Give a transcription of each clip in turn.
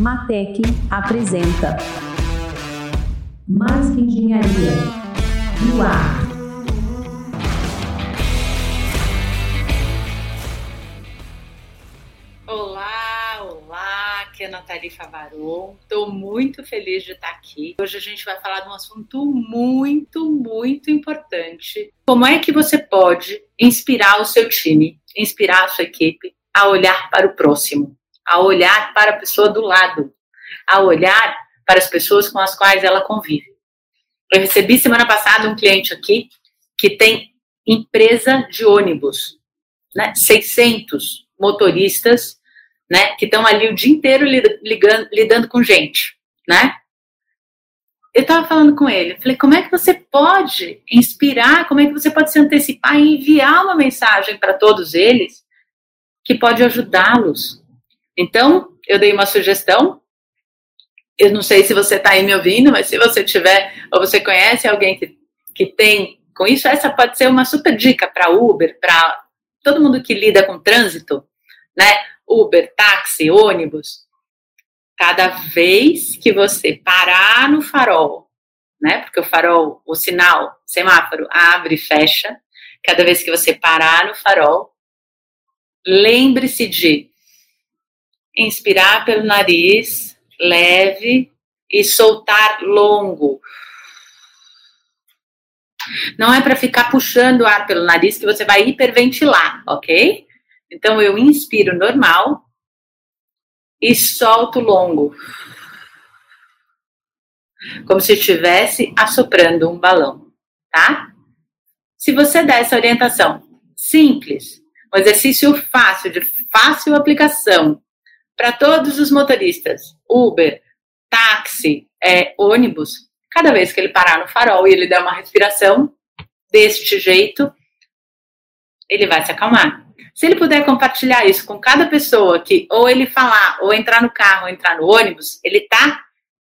Matec apresenta Mais que Engenharia no ar. Olá, olá, aqui é a Nathalie Favaron. Estou muito feliz de estar aqui. Hoje a gente vai falar de um assunto muito, muito importante. Como é que você pode inspirar o seu time, inspirar a sua equipe a olhar para o próximo? A olhar para a pessoa do lado, a olhar para as pessoas com as quais ela convive. Eu recebi semana passada um cliente aqui que tem empresa de ônibus, né? 600 motoristas, né? Que estão ali o dia inteiro ligando, lidando com gente, né? Eu estava falando com ele, falei, como é que você pode inspirar, como é que você pode se antecipar e enviar uma mensagem para todos eles que pode ajudá-los então, eu dei uma sugestão. Eu não sei se você está aí me ouvindo, mas se você tiver, ou você conhece alguém que, que tem com isso, essa pode ser uma super dica para Uber, para todo mundo que lida com trânsito, né? Uber, táxi, ônibus. Cada vez que você parar no farol, né? Porque o farol, o sinal, semáforo abre e fecha. Cada vez que você parar no farol, lembre-se de inspirar pelo nariz, leve, e soltar longo. Não é para ficar puxando o ar pelo nariz que você vai hiperventilar, ok? Então eu inspiro normal e solto longo. Como se estivesse assoprando um balão, tá? Se você der essa orientação simples, um exercício fácil, de fácil aplicação, para todos os motoristas, Uber, táxi, é, ônibus, cada vez que ele parar no farol e ele der uma respiração deste jeito, ele vai se acalmar. Se ele puder compartilhar isso com cada pessoa que ou ele falar, ou entrar no carro, ou entrar no ônibus, ele está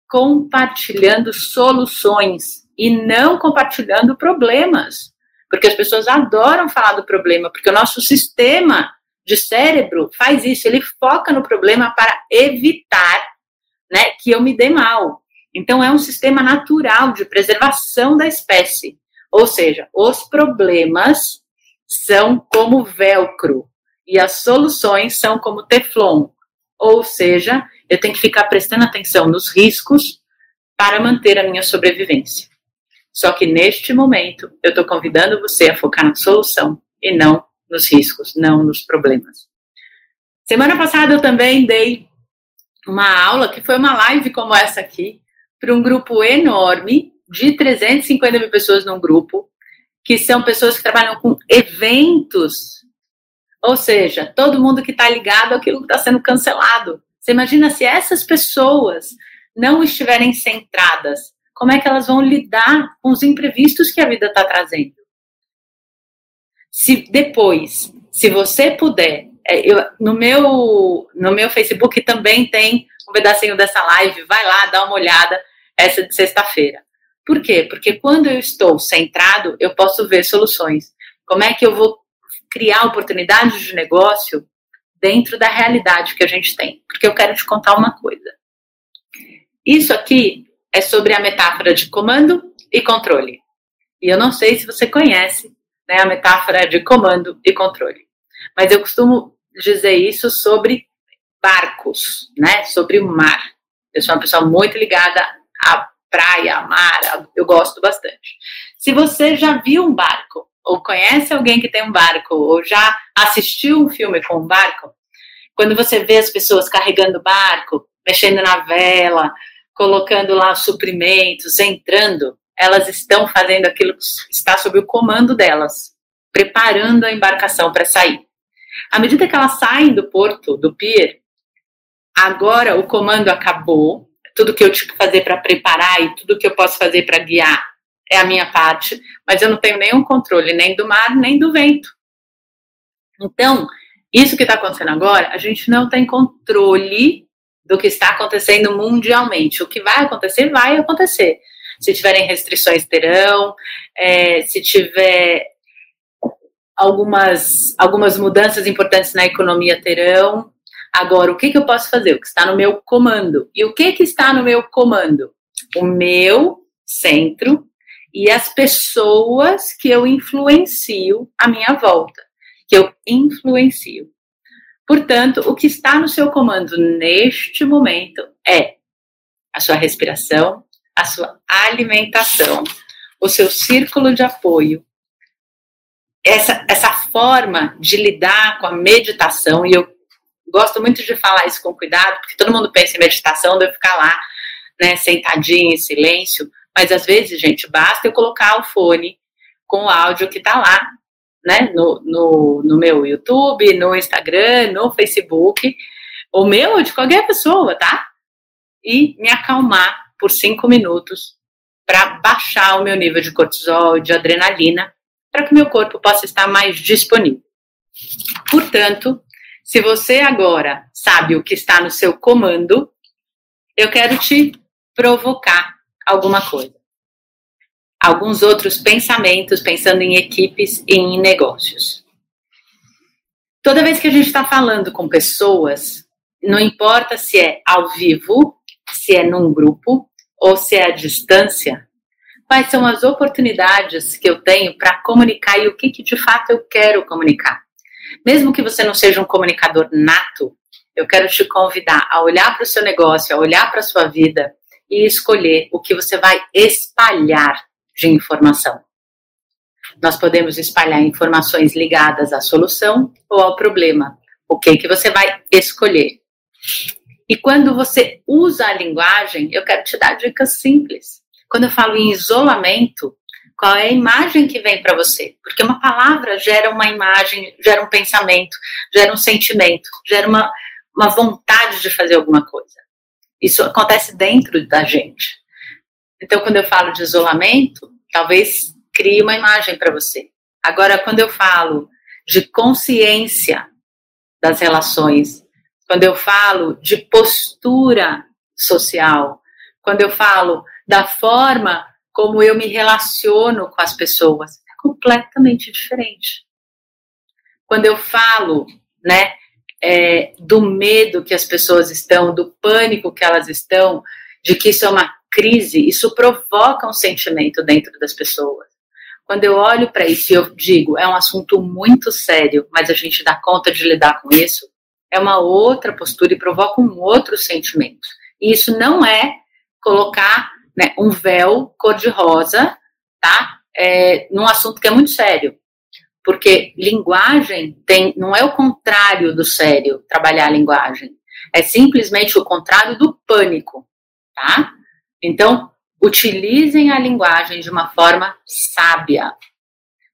compartilhando soluções e não compartilhando problemas. Porque as pessoas adoram falar do problema, porque o nosso sistema de cérebro faz isso, ele foca no problema para evitar né, que eu me dê mal. Então, é um sistema natural de preservação da espécie. Ou seja, os problemas são como velcro e as soluções são como teflon. Ou seja, eu tenho que ficar prestando atenção nos riscos para manter a minha sobrevivência. Só que neste momento, eu estou convidando você a focar na solução e não nos riscos, não nos problemas. Semana passada eu também dei uma aula, que foi uma live como essa aqui, para um grupo enorme, de 350 mil pessoas num grupo, que são pessoas que trabalham com eventos, ou seja, todo mundo que está ligado àquilo que está sendo cancelado. Você imagina se essas pessoas não estiverem centradas, como é que elas vão lidar com os imprevistos que a vida está trazendo? Se depois, se você puder, é, eu, no meu no meu Facebook também tem um pedacinho dessa live, vai lá, dá uma olhada, essa de sexta-feira. Por quê? Porque quando eu estou centrado, eu posso ver soluções. Como é que eu vou criar oportunidades de negócio dentro da realidade que a gente tem? Porque eu quero te contar uma coisa. Isso aqui é sobre a metáfora de comando e controle. E eu não sei se você conhece né, a metáfora de comando e controle. Mas eu costumo dizer isso sobre barcos, né, sobre o mar. Eu sou uma pessoa muito ligada à praia, à mar, eu gosto bastante. Se você já viu um barco, ou conhece alguém que tem um barco, ou já assistiu um filme com um barco, quando você vê as pessoas carregando o barco, mexendo na vela, colocando lá suprimentos, entrando, elas estão fazendo aquilo que está sob o comando delas, preparando a embarcação para sair. À medida que elas saem do porto, do pier, agora o comando acabou, tudo que eu tive que fazer para preparar e tudo que eu posso fazer para guiar é a minha parte, mas eu não tenho nenhum controle nem do mar, nem do vento. Então, isso que está acontecendo agora, a gente não tem controle do que está acontecendo mundialmente. O que vai acontecer, vai acontecer. Se tiverem restrições, terão. É, se tiver algumas, algumas mudanças importantes na economia, terão. Agora, o que, que eu posso fazer? O que está no meu comando. E o que, que está no meu comando? O meu centro e as pessoas que eu influencio à minha volta, que eu influencio. Portanto, o que está no seu comando neste momento é a sua respiração, a sua alimentação, o seu círculo de apoio, essa, essa forma de lidar com a meditação, e eu gosto muito de falar isso com cuidado, porque todo mundo pensa em meditação, deve ficar lá, né, sentadinho em silêncio, mas às vezes, gente, basta eu colocar o fone com o áudio que tá lá, né, no, no, no meu YouTube, no Instagram, no Facebook, o meu de qualquer pessoa, tá? E me acalmar por cinco minutos para baixar o meu nível de cortisol, de adrenalina, para que meu corpo possa estar mais disponível. Portanto, se você agora sabe o que está no seu comando, eu quero te provocar alguma coisa. Alguns outros pensamentos, pensando em equipes e em negócios. Toda vez que a gente está falando com pessoas, não importa se é ao vivo, se é num grupo ou se é à distância, quais são as oportunidades que eu tenho para comunicar e o que, que de fato eu quero comunicar. Mesmo que você não seja um comunicador nato, eu quero te convidar a olhar para o seu negócio, a olhar para a sua vida e escolher o que você vai espalhar de informação. Nós podemos espalhar informações ligadas à solução ou ao problema. O que que você vai escolher? E quando você usa a linguagem, eu quero te dar dicas simples. Quando eu falo em isolamento, qual é a imagem que vem para você? Porque uma palavra gera uma imagem, gera um pensamento, gera um sentimento, gera uma, uma vontade de fazer alguma coisa. Isso acontece dentro da gente. Então, quando eu falo de isolamento, talvez crie uma imagem para você. Agora, quando eu falo de consciência das relações, quando eu falo de postura social, quando eu falo da forma como eu me relaciono com as pessoas, é completamente diferente. Quando eu falo, né, é, do medo que as pessoas estão, do pânico que elas estão, de que isso é uma crise, isso provoca um sentimento dentro das pessoas. Quando eu olho para isso e eu digo, é um assunto muito sério, mas a gente dá conta de lidar com isso, é uma outra postura e provoca um outro sentimento. E isso não é colocar né, um véu cor-de-rosa, tá? É, num assunto que é muito sério. Porque linguagem tem, não é o contrário do sério, trabalhar a linguagem. É simplesmente o contrário do pânico, tá? Então, utilizem a linguagem de uma forma sábia.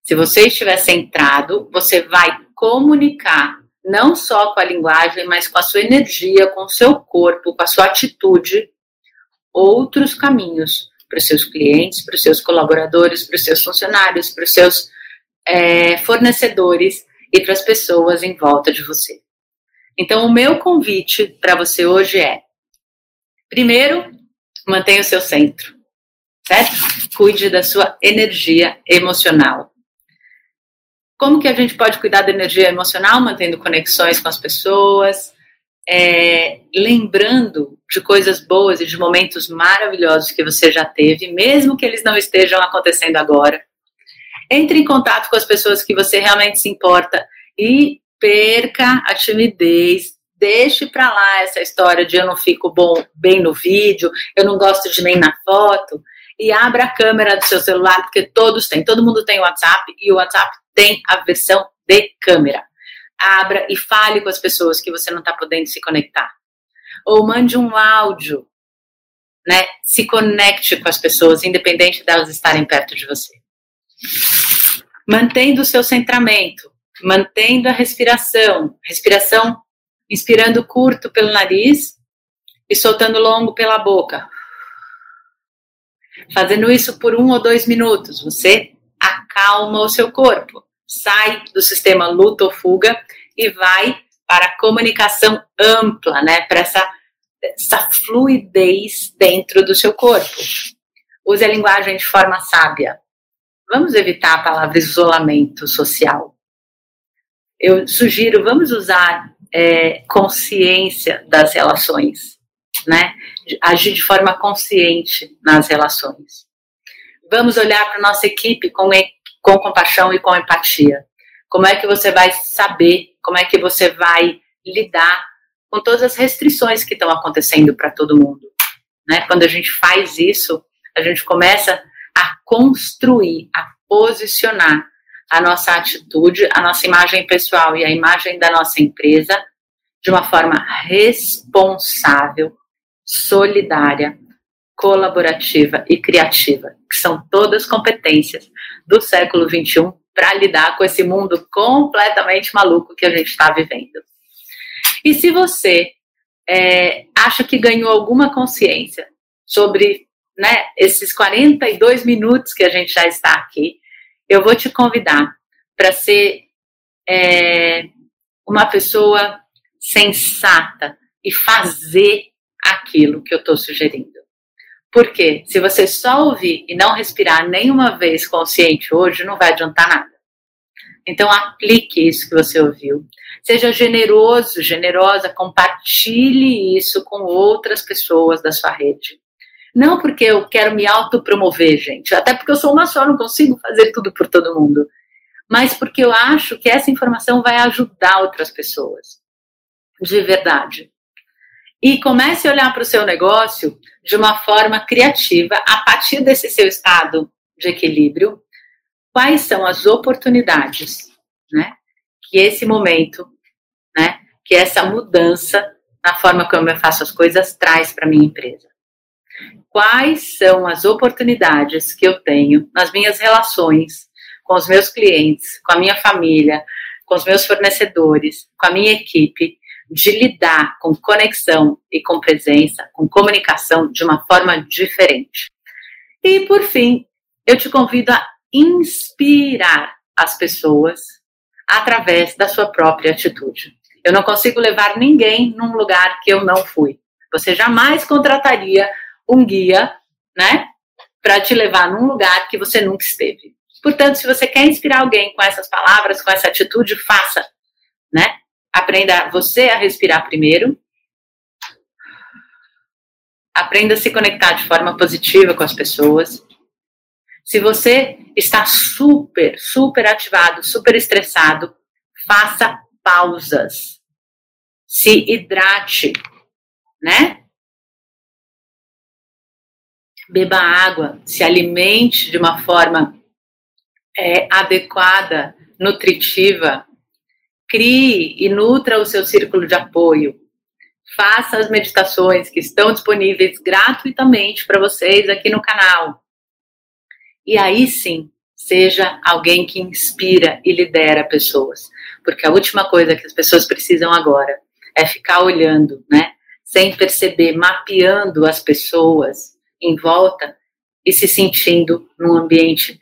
Se você estiver centrado, você vai comunicar não só com a linguagem, mas com a sua energia, com o seu corpo, com a sua atitude, outros caminhos para os seus clientes, para os seus colaboradores, para os seus funcionários, para os seus é, fornecedores e para as pessoas em volta de você. Então, o meu convite para você hoje é: primeiro, mantenha o seu centro, certo? Cuide da sua energia emocional. Como que a gente pode cuidar da energia emocional, mantendo conexões com as pessoas, é, lembrando de coisas boas e de momentos maravilhosos que você já teve, mesmo que eles não estejam acontecendo agora. Entre em contato com as pessoas que você realmente se importa e perca a timidez. Deixe para lá essa história de eu não fico bom bem no vídeo, eu não gosto de nem na foto. E abra a câmera do seu celular, porque todos têm, todo mundo tem WhatsApp e o WhatsApp tem a versão de câmera. Abra e fale com as pessoas que você não está podendo se conectar. Ou mande um áudio, né? Se conecte com as pessoas, independente delas estarem perto de você mantendo o seu centramento, mantendo a respiração, respiração inspirando curto pelo nariz e soltando longo pela boca. Fazendo isso por um ou dois minutos, você acalma o seu corpo, sai do sistema luta ou fuga e vai para a comunicação ampla, né? Para essa, essa fluidez dentro do seu corpo. Use a linguagem de forma sábia. Vamos evitar a palavra isolamento social. Eu sugiro, vamos usar é, consciência das relações, né? Agir de forma consciente nas relações. Vamos olhar para nossa equipe com, com compaixão e com empatia. Como é que você vai saber, como é que você vai lidar com todas as restrições que estão acontecendo para todo mundo. Né? Quando a gente faz isso, a gente começa a construir, a posicionar a nossa atitude, a nossa imagem pessoal e a imagem da nossa empresa de uma forma responsável, solidária, colaborativa e criativa, que são todas competências do século XXI para lidar com esse mundo completamente maluco que a gente está vivendo. E se você é, acha que ganhou alguma consciência sobre né, esses 42 minutos que a gente já está aqui, eu vou te convidar para ser é, uma pessoa sensata e fazer aquilo que eu estou sugerindo. Porque se você só ouvir e não respirar nenhuma vez consciente hoje, não vai adiantar nada. Então aplique isso que você ouviu. Seja generoso, generosa, compartilhe isso com outras pessoas da sua rede. Não porque eu quero me autopromover, gente, até porque eu sou uma só, não consigo fazer tudo por todo mundo. Mas porque eu acho que essa informação vai ajudar outras pessoas. De verdade. E comece a olhar para o seu negócio de uma forma criativa, a partir desse seu estado de equilíbrio, quais são as oportunidades, né? Que esse momento, né? Que essa mudança na forma como eu faço as coisas traz para minha empresa. Quais são as oportunidades que eu tenho nas minhas relações com os meus clientes, com a minha família, com os meus fornecedores, com a minha equipe, de lidar com conexão e com presença, com comunicação de uma forma diferente. E por fim, eu te convido a inspirar as pessoas através da sua própria atitude. Eu não consigo levar ninguém num lugar que eu não fui. Você jamais contrataria um guia, né, para te levar num lugar que você nunca esteve. Portanto, se você quer inspirar alguém com essas palavras, com essa atitude, faça, né? Aprenda você a respirar primeiro. Aprenda a se conectar de forma positiva com as pessoas. Se você está super, super ativado, super estressado, faça pausas. Se hidrate, né? Beba água, se alimente de uma forma é, adequada, nutritiva, Crie e nutra o seu círculo de apoio. Faça as meditações que estão disponíveis gratuitamente para vocês aqui no canal. E aí sim, seja alguém que inspira e lidera pessoas. Porque a última coisa que as pessoas precisam agora é ficar olhando, né? Sem perceber, mapeando as pessoas em volta e se sentindo num ambiente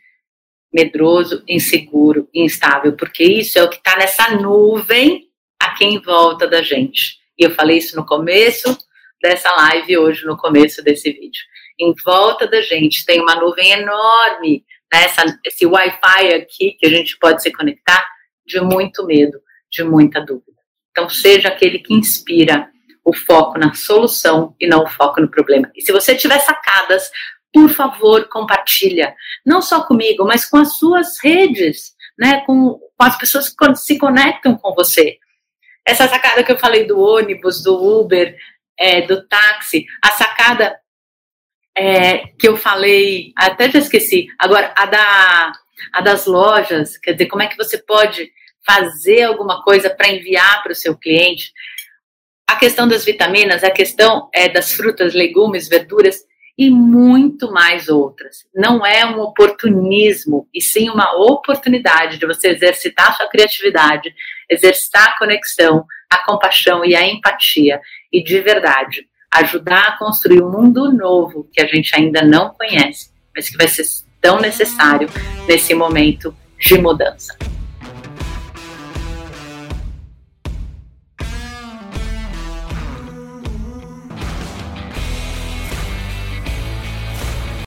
medroso, inseguro instável, porque isso é o que está nessa nuvem aqui em volta da gente. E eu falei isso no começo dessa live, hoje no começo desse vídeo. Em volta da gente tem uma nuvem enorme, né, essa, esse Wi-Fi aqui que a gente pode se conectar, de muito medo, de muita dúvida. Então, seja aquele que inspira o foco na solução e não o foco no problema. E se você tiver sacadas por favor, compartilha. Não só comigo, mas com as suas redes, né? Com, com as pessoas que se conectam com você. Essa sacada que eu falei do ônibus, do Uber, é, do táxi, a sacada é, que eu falei, até já esqueci, agora a, da, a das lojas, quer dizer, como é que você pode fazer alguma coisa para enviar para o seu cliente. A questão das vitaminas, a questão é, das frutas, legumes, verduras, e muito mais outras. Não é um oportunismo, e sim uma oportunidade de você exercitar sua criatividade, exercitar a conexão, a compaixão e a empatia, e de verdade ajudar a construir um mundo novo que a gente ainda não conhece, mas que vai ser tão necessário nesse momento de mudança.